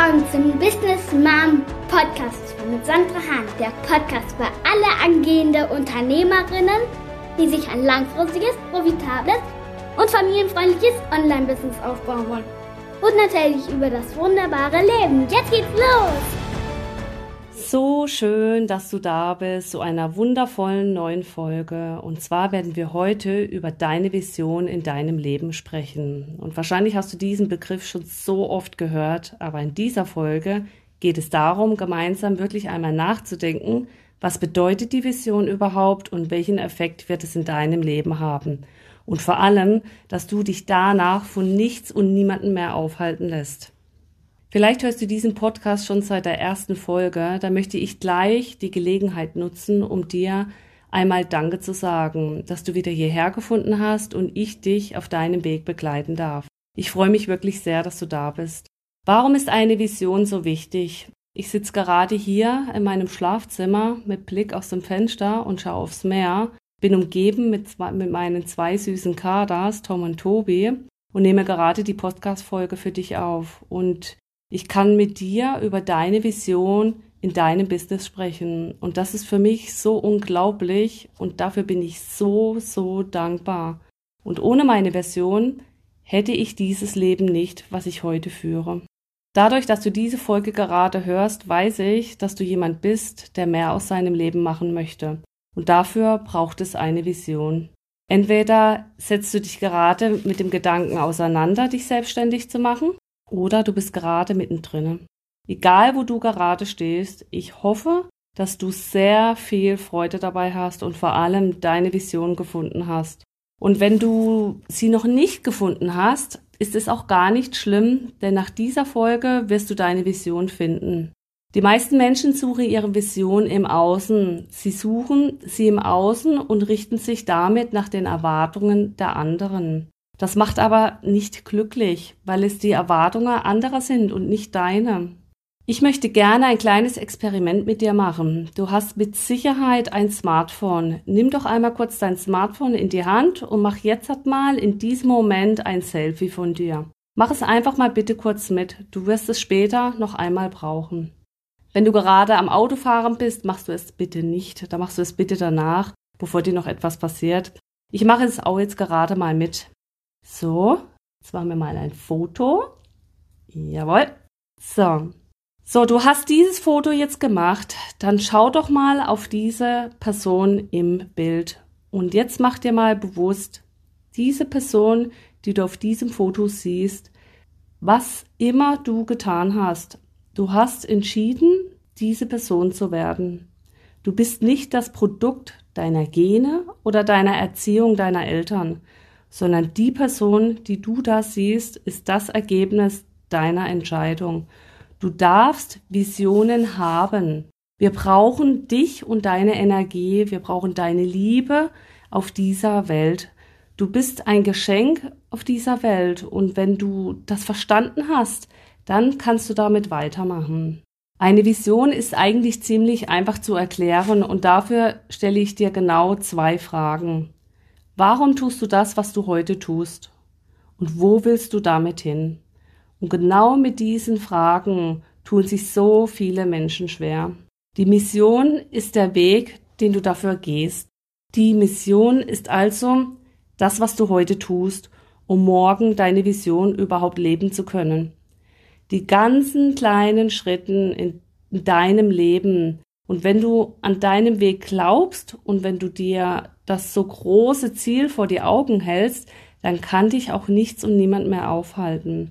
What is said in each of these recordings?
willkommen zum Business Mom Podcast mit Sandra Hahn. Der Podcast für alle angehende Unternehmerinnen, die sich ein langfristiges, profitables und familienfreundliches Online-Business aufbauen wollen. Und natürlich über das wunderbare Leben. Jetzt geht's los! So schön, dass du da bist, zu einer wundervollen neuen Folge. Und zwar werden wir heute über deine Vision in deinem Leben sprechen. Und wahrscheinlich hast du diesen Begriff schon so oft gehört, aber in dieser Folge geht es darum, gemeinsam wirklich einmal nachzudenken, was bedeutet die Vision überhaupt und welchen Effekt wird es in deinem Leben haben. Und vor allem, dass du dich danach von nichts und niemanden mehr aufhalten lässt. Vielleicht hörst du diesen Podcast schon seit der ersten Folge. Da möchte ich gleich die Gelegenheit nutzen, um dir einmal Danke zu sagen, dass du wieder hierher gefunden hast und ich dich auf deinem Weg begleiten darf. Ich freue mich wirklich sehr, dass du da bist. Warum ist eine Vision so wichtig? Ich sitze gerade hier in meinem Schlafzimmer mit Blick aus dem Fenster und schaue aufs Meer, bin umgeben mit, zwei, mit meinen zwei süßen Kaders, Tom und Tobi, und nehme gerade die Podcast-Folge für dich auf. Und ich kann mit dir über deine Vision in deinem Business sprechen. Und das ist für mich so unglaublich und dafür bin ich so, so dankbar. Und ohne meine Version hätte ich dieses Leben nicht, was ich heute führe. Dadurch, dass du diese Folge gerade hörst, weiß ich, dass du jemand bist, der mehr aus seinem Leben machen möchte. Und dafür braucht es eine Vision. Entweder setzt du dich gerade mit dem Gedanken auseinander, dich selbstständig zu machen, oder du bist gerade mittendrin. Egal, wo du gerade stehst, ich hoffe, dass du sehr viel Freude dabei hast und vor allem deine Vision gefunden hast. Und wenn du sie noch nicht gefunden hast, ist es auch gar nicht schlimm, denn nach dieser Folge wirst du deine Vision finden. Die meisten Menschen suchen ihre Vision im Außen. Sie suchen sie im Außen und richten sich damit nach den Erwartungen der anderen. Das macht aber nicht glücklich, weil es die Erwartungen anderer sind und nicht deine. Ich möchte gerne ein kleines Experiment mit dir machen. Du hast mit Sicherheit ein Smartphone. Nimm doch einmal kurz dein Smartphone in die Hand und mach jetzt halt mal in diesem Moment ein Selfie von dir. Mach es einfach mal bitte kurz mit. Du wirst es später noch einmal brauchen. Wenn du gerade am Autofahren bist, machst du es bitte nicht. Da machst du es bitte danach, bevor dir noch etwas passiert. Ich mache es auch jetzt gerade mal mit. So, jetzt machen wir mal ein Foto. Jawohl. So. So, du hast dieses Foto jetzt gemacht. Dann schau doch mal auf diese Person im Bild. Und jetzt mach dir mal bewusst, diese Person, die du auf diesem Foto siehst, was immer du getan hast, du hast entschieden, diese Person zu werden. Du bist nicht das Produkt deiner Gene oder deiner Erziehung deiner Eltern, sondern die Person, die du da siehst, ist das Ergebnis deiner Entscheidung. Du darfst Visionen haben. Wir brauchen dich und deine Energie, wir brauchen deine Liebe auf dieser Welt. Du bist ein Geschenk auf dieser Welt und wenn du das verstanden hast, dann kannst du damit weitermachen. Eine Vision ist eigentlich ziemlich einfach zu erklären und dafür stelle ich dir genau zwei Fragen. Warum tust du das, was du heute tust? Und wo willst du damit hin? Und genau mit diesen Fragen tun sich so viele Menschen schwer. Die Mission ist der Weg, den du dafür gehst. Die Mission ist also das, was du heute tust, um morgen deine Vision überhaupt leben zu können. Die ganzen kleinen Schritten in deinem Leben. Und wenn du an deinem Weg glaubst und wenn du dir das so große Ziel vor die Augen hältst, dann kann dich auch nichts und niemand mehr aufhalten.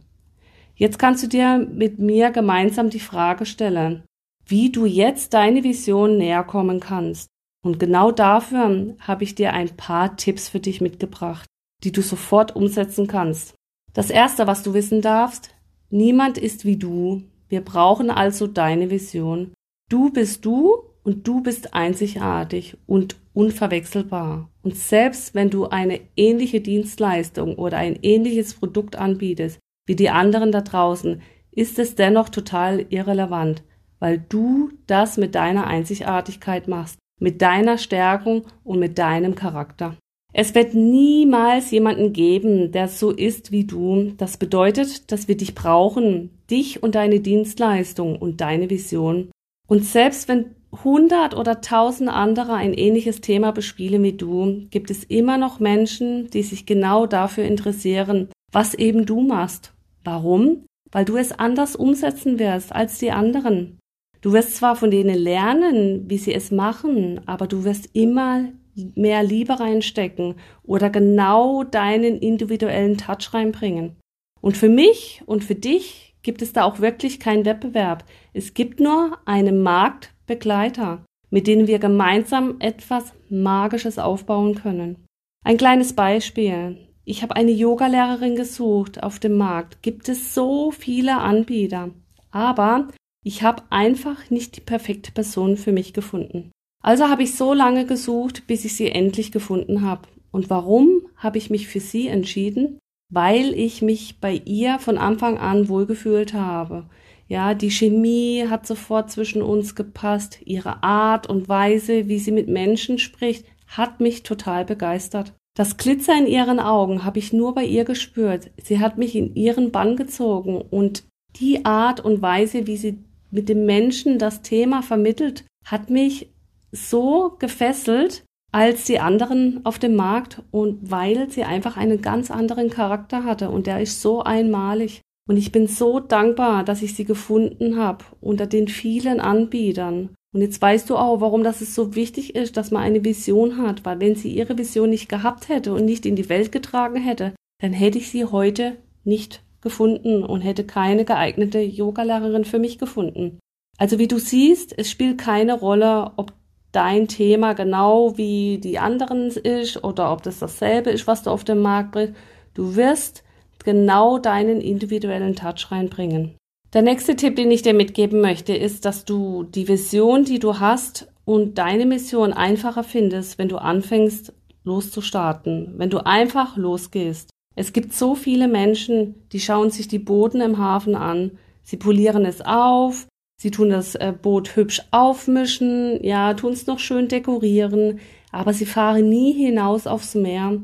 Jetzt kannst du dir mit mir gemeinsam die Frage stellen, wie du jetzt deine Vision näher kommen kannst. Und genau dafür habe ich dir ein paar Tipps für dich mitgebracht, die du sofort umsetzen kannst. Das erste, was du wissen darfst, niemand ist wie du. Wir brauchen also deine Vision. Du bist du und du bist einzigartig und unverwechselbar. Und selbst wenn du eine ähnliche Dienstleistung oder ein ähnliches Produkt anbietest wie die anderen da draußen, ist es dennoch total irrelevant, weil du das mit deiner Einzigartigkeit machst, mit deiner Stärkung und mit deinem Charakter. Es wird niemals jemanden geben, der so ist wie du. Das bedeutet, dass wir dich brauchen, dich und deine Dienstleistung und deine Vision. Und selbst wenn hundert oder tausend andere ein ähnliches Thema bespielen wie du, gibt es immer noch Menschen, die sich genau dafür interessieren, was eben du machst. Warum? Weil du es anders umsetzen wirst als die anderen. Du wirst zwar von denen lernen, wie sie es machen, aber du wirst immer mehr Liebe reinstecken oder genau deinen individuellen Touch reinbringen. Und für mich und für dich gibt es da auch wirklich keinen Wettbewerb. Es gibt nur einen Marktbegleiter, mit dem wir gemeinsam etwas Magisches aufbauen können. Ein kleines Beispiel. Ich habe eine Yogalehrerin gesucht auf dem Markt. Gibt es so viele Anbieter. Aber ich habe einfach nicht die perfekte Person für mich gefunden. Also habe ich so lange gesucht, bis ich sie endlich gefunden habe. Und warum habe ich mich für sie entschieden? Weil ich mich bei ihr von Anfang an wohlgefühlt habe. Ja, die Chemie hat sofort zwischen uns gepasst. Ihre Art und Weise, wie sie mit Menschen spricht, hat mich total begeistert. Das Glitzer in ihren Augen habe ich nur bei ihr gespürt. Sie hat mich in ihren Bann gezogen und die Art und Weise, wie sie mit dem Menschen das Thema vermittelt, hat mich so gefesselt als die anderen auf dem Markt und weil sie einfach einen ganz anderen Charakter hatte und der ist so einmalig. Und ich bin so dankbar, dass ich sie gefunden habe unter den vielen Anbietern. Und jetzt weißt du auch, warum das so wichtig ist, dass man eine Vision hat, weil wenn sie ihre Vision nicht gehabt hätte und nicht in die Welt getragen hätte, dann hätte ich sie heute nicht gefunden und hätte keine geeignete Yogalehrerin für mich gefunden. Also wie du siehst, es spielt keine Rolle, ob dein Thema genau wie die anderen ist oder ob das dasselbe ist, was du auf den Markt bringst. Du wirst genau deinen individuellen Touch reinbringen. Der nächste Tipp, den ich dir mitgeben möchte, ist, dass du die Vision, die du hast und deine Mission einfacher findest, wenn du anfängst loszustarten, wenn du einfach losgehst. Es gibt so viele Menschen, die schauen sich die Booten im Hafen an, sie polieren es auf, sie tun das äh, Boot hübsch aufmischen, ja, tun es noch schön dekorieren, aber sie fahren nie hinaus aufs Meer.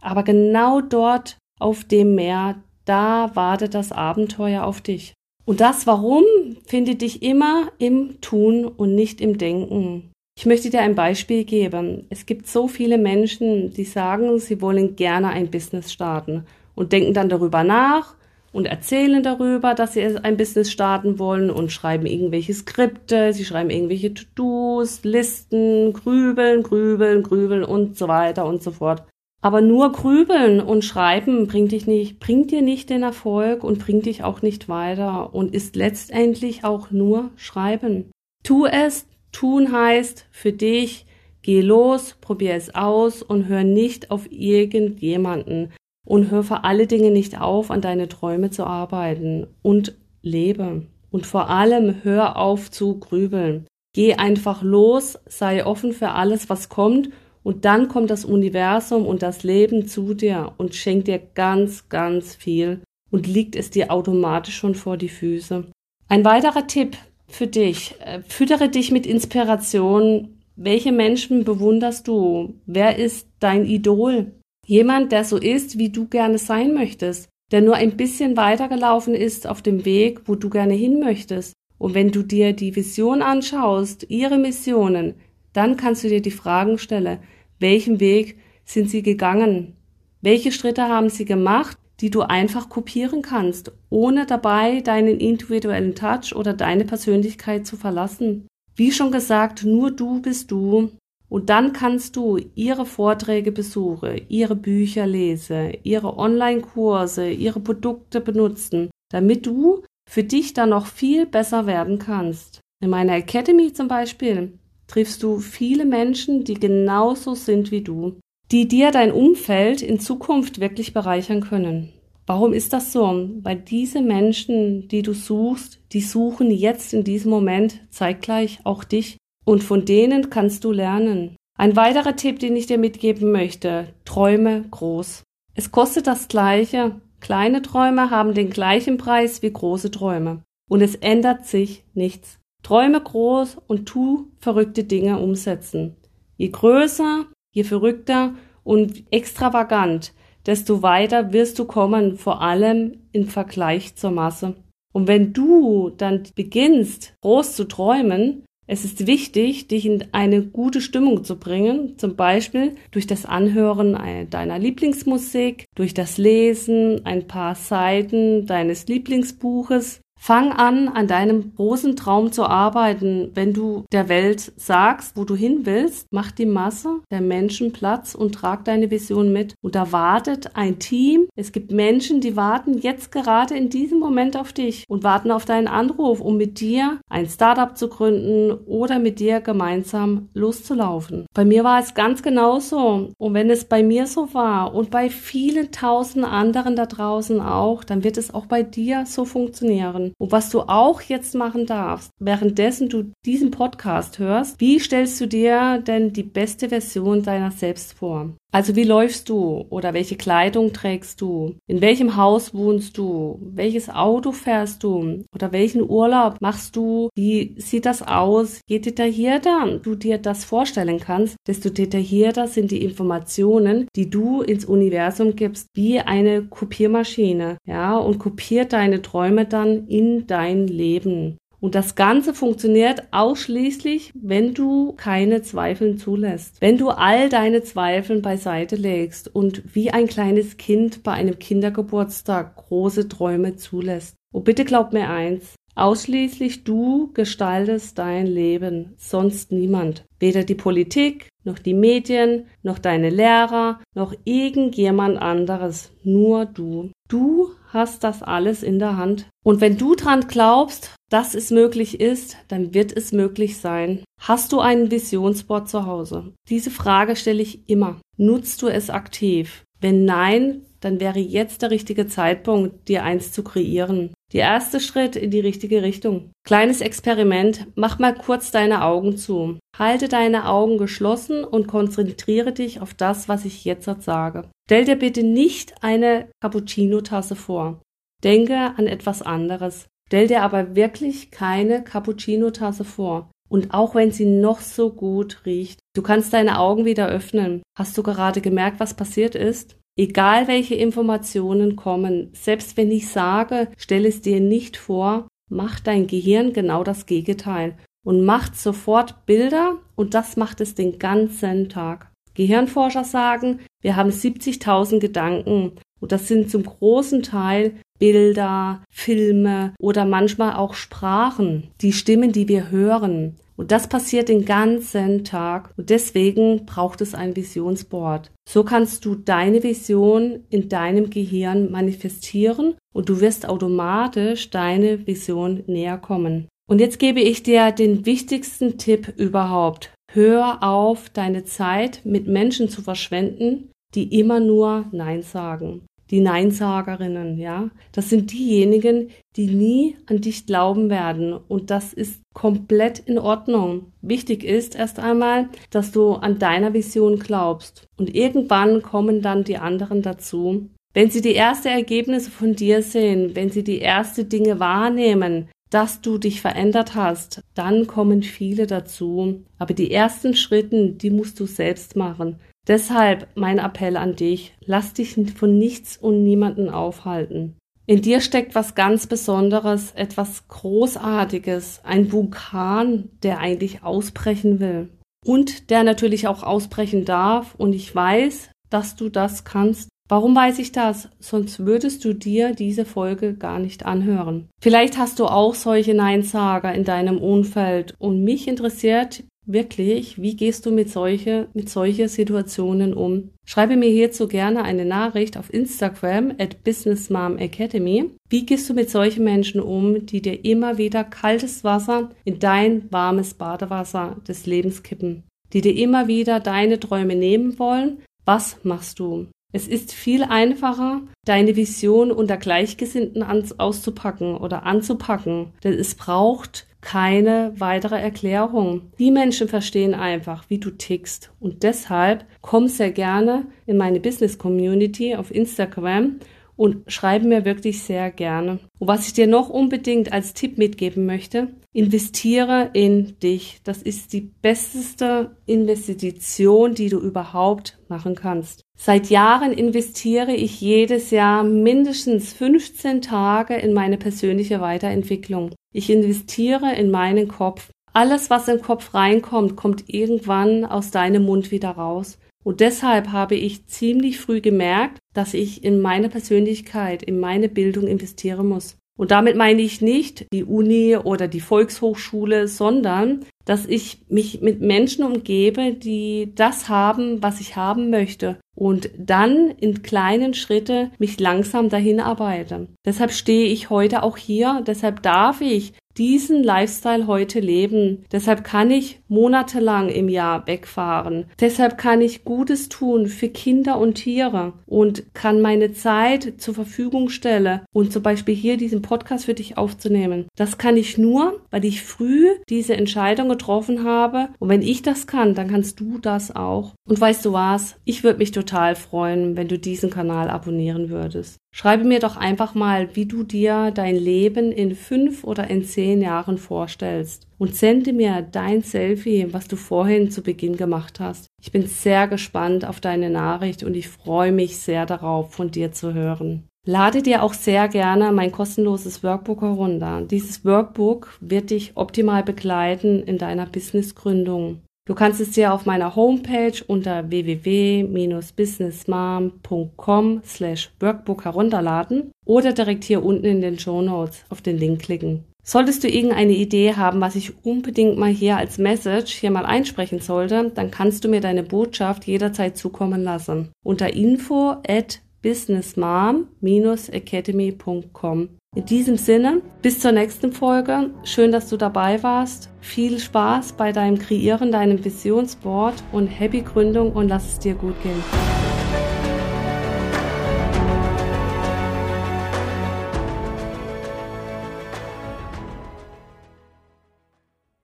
Aber genau dort auf dem Meer, da wartet das Abenteuer auf dich. Und das Warum findet dich immer im Tun und nicht im Denken. Ich möchte dir ein Beispiel geben. Es gibt so viele Menschen, die sagen, sie wollen gerne ein Business starten und denken dann darüber nach und erzählen darüber, dass sie ein Business starten wollen und schreiben irgendwelche Skripte, sie schreiben irgendwelche To-Dos, Listen, grübeln, grübeln, grübeln und so weiter und so fort. Aber nur grübeln und schreiben bringt dich nicht, bringt dir nicht den Erfolg und bringt dich auch nicht weiter und ist letztendlich auch nur schreiben. Tu es, tun heißt für dich, geh los, probier es aus und hör nicht auf irgendjemanden und hör vor alle Dinge nicht auf, an deine Träume zu arbeiten und lebe. Und vor allem hör auf zu grübeln. Geh einfach los, sei offen für alles, was kommt und dann kommt das Universum und das Leben zu dir und schenkt dir ganz, ganz viel und liegt es dir automatisch schon vor die Füße. Ein weiterer Tipp für dich. Äh, füttere dich mit Inspiration. Welche Menschen bewunderst du? Wer ist dein Idol? Jemand, der so ist, wie du gerne sein möchtest, der nur ein bisschen weitergelaufen ist auf dem Weg, wo du gerne hin möchtest. Und wenn du dir die Vision anschaust, ihre Missionen, dann kannst du dir die Fragen stellen, welchen Weg sind sie gegangen? Welche Schritte haben sie gemacht, die du einfach kopieren kannst, ohne dabei deinen individuellen Touch oder deine Persönlichkeit zu verlassen? Wie schon gesagt, nur du bist du. Und dann kannst du ihre Vorträge besuchen, ihre Bücher lesen, ihre Online-Kurse, ihre Produkte benutzen, damit du für dich dann noch viel besser werden kannst. In meiner Academy zum Beispiel triffst du viele Menschen, die genauso sind wie du, die dir dein Umfeld in Zukunft wirklich bereichern können. Warum ist das so? Weil diese Menschen, die du suchst, die suchen jetzt in diesem Moment zeitgleich auch dich und von denen kannst du lernen. Ein weiterer Tipp, den ich dir mitgeben möchte, träume groß. Es kostet das gleiche. Kleine Träume haben den gleichen Preis wie große Träume. Und es ändert sich nichts. Träume groß und tu verrückte Dinge umsetzen. Je größer, je verrückter, und extravagant, desto weiter wirst du kommen, vor allem im Vergleich zur Masse. Und wenn du dann beginnst, groß zu träumen, es ist wichtig, dich in eine gute Stimmung zu bringen, zum Beispiel durch das Anhören deiner Lieblingsmusik, durch das Lesen ein paar Seiten deines Lieblingsbuches Fang an, an deinem großen Traum zu arbeiten. Wenn du der Welt sagst, wo du hin willst, mach die Masse der Menschen Platz und trag deine Vision mit. Und da wartet ein Team. Es gibt Menschen, die warten jetzt gerade in diesem Moment auf dich und warten auf deinen Anruf, um mit dir ein Startup zu gründen oder mit dir gemeinsam loszulaufen. Bei mir war es ganz genauso. Und wenn es bei mir so war und bei vielen tausend anderen da draußen auch, dann wird es auch bei dir so funktionieren. Und was du auch jetzt machen darfst, währenddessen du diesen Podcast hörst, wie stellst du dir denn die beste Version deiner selbst vor? Also wie läufst du oder welche Kleidung trägst du? In welchem Haus wohnst du? Welches Auto fährst du? Oder welchen Urlaub machst du? Wie sieht das aus? Je detaillierter du dir das vorstellen kannst, desto detaillierter sind die Informationen, die du ins Universum gibst, wie eine Kopiermaschine, ja, und kopiert deine Träume dann in dein Leben. Und das Ganze funktioniert ausschließlich, wenn du keine Zweifel zulässt. Wenn du all deine Zweifel beiseite legst und wie ein kleines Kind bei einem Kindergeburtstag große Träume zulässt. Und bitte glaub mir eins, Ausschließlich du gestaltest dein Leben, sonst niemand. Weder die Politik, noch die Medien, noch deine Lehrer, noch irgendjemand anderes. Nur du. Du hast das alles in der Hand. Und wenn du dran glaubst, dass es möglich ist, dann wird es möglich sein. Hast du einen Visionsboard zu Hause? Diese Frage stelle ich immer. Nutzt du es aktiv? Wenn nein, dann wäre jetzt der richtige Zeitpunkt, dir eins zu kreieren. Der erste Schritt in die richtige Richtung. Kleines Experiment. Mach mal kurz deine Augen zu. Halte deine Augen geschlossen und konzentriere dich auf das, was ich jetzt sage. Stell dir bitte nicht eine Cappuccino-Tasse vor. Denke an etwas anderes. Stell dir aber wirklich keine Cappuccino-Tasse vor. Und auch wenn sie noch so gut riecht, du kannst deine Augen wieder öffnen. Hast du gerade gemerkt, was passiert ist? Egal welche Informationen kommen, selbst wenn ich sage, stell es dir nicht vor, macht dein Gehirn genau das Gegenteil und macht sofort Bilder und das macht es den ganzen Tag. Gehirnforscher sagen, wir haben 70.000 Gedanken und das sind zum großen Teil Bilder, Filme oder manchmal auch Sprachen, die Stimmen, die wir hören. Und das passiert den ganzen Tag. Und deswegen braucht es ein Visionsboard. So kannst du deine Vision in deinem Gehirn manifestieren und du wirst automatisch deine Vision näher kommen. Und jetzt gebe ich dir den wichtigsten Tipp überhaupt. Hör auf, deine Zeit mit Menschen zu verschwenden, die immer nur Nein sagen die Neinsagerinnen, ja. Das sind diejenigen, die nie an dich glauben werden. Und das ist komplett in Ordnung. Wichtig ist erst einmal, dass du an deiner Vision glaubst. Und irgendwann kommen dann die anderen dazu. Wenn sie die ersten Ergebnisse von dir sehen, wenn sie die ersten Dinge wahrnehmen, dass du dich verändert hast, dann kommen viele dazu. Aber die ersten Schritte, die musst du selbst machen. Deshalb mein Appell an dich, lass dich von nichts und niemanden aufhalten. In dir steckt was ganz Besonderes, etwas Großartiges, ein Vulkan, der eigentlich ausbrechen will. Und der natürlich auch ausbrechen darf. Und ich weiß, dass du das kannst. Warum weiß ich das? Sonst würdest du dir diese Folge gar nicht anhören. Vielleicht hast du auch solche Neinsager in deinem Umfeld und mich interessiert wirklich, wie gehst du mit solche, mit solche Situationen um? Schreibe mir hierzu gerne eine Nachricht auf Instagram at businessmomacademy. Wie gehst du mit solchen Menschen um, die dir immer wieder kaltes Wasser in dein warmes Badewasser des Lebens kippen? Die dir immer wieder deine Träume nehmen wollen? Was machst du? Es ist viel einfacher, deine Vision unter Gleichgesinnten auszupacken oder anzupacken, denn es braucht keine weitere Erklärung. Die Menschen verstehen einfach, wie du tickst. Und deshalb komm sehr gerne in meine Business Community auf Instagram und schreibe mir wirklich sehr gerne. Und was ich dir noch unbedingt als Tipp mitgeben möchte, investiere in dich. Das ist die beste Investition, die du überhaupt machen kannst. Seit Jahren investiere ich jedes Jahr mindestens 15 Tage in meine persönliche Weiterentwicklung. Ich investiere in meinen Kopf. Alles, was im Kopf reinkommt, kommt irgendwann aus deinem Mund wieder raus. Und deshalb habe ich ziemlich früh gemerkt, dass ich in meine Persönlichkeit, in meine Bildung investieren muss. Und damit meine ich nicht die Uni oder die Volkshochschule, sondern dass ich mich mit Menschen umgebe, die das haben, was ich haben möchte und dann in kleinen Schritte mich langsam dahin arbeite. Deshalb stehe ich heute auch hier, deshalb darf ich diesen Lifestyle heute leben. Deshalb kann ich monatelang im Jahr wegfahren. Deshalb kann ich Gutes tun für Kinder und Tiere und kann meine Zeit zur Verfügung stellen und zum Beispiel hier diesen Podcast für dich aufzunehmen. Das kann ich nur, weil ich früh diese Entscheidung getroffen habe. Und wenn ich das kann, dann kannst du das auch. Und weißt du was? Ich würde mich total freuen, wenn du diesen Kanal abonnieren würdest. Schreibe mir doch einfach mal, wie du dir dein Leben in fünf oder in zehn Jahren vorstellst und sende mir dein Selfie, was du vorhin zu Beginn gemacht hast. Ich bin sehr gespannt auf deine Nachricht und ich freue mich sehr darauf, von dir zu hören. Lade dir auch sehr gerne mein kostenloses Workbook herunter. Dieses Workbook wird dich optimal begleiten in deiner Businessgründung. Du kannst es dir auf meiner Homepage unter www.businessmom.com slash workbook herunterladen oder direkt hier unten in den Show Notes auf den Link klicken. Solltest du irgendeine Idee haben, was ich unbedingt mal hier als Message hier mal einsprechen sollte, dann kannst du mir deine Botschaft jederzeit zukommen lassen. Unter info at businessmom-academy.com. In diesem Sinne, bis zur nächsten Folge. Schön, dass du dabei warst. Viel Spaß bei deinem Kreieren, deinem Visionsboard und happy Gründung und lass es dir gut gehen.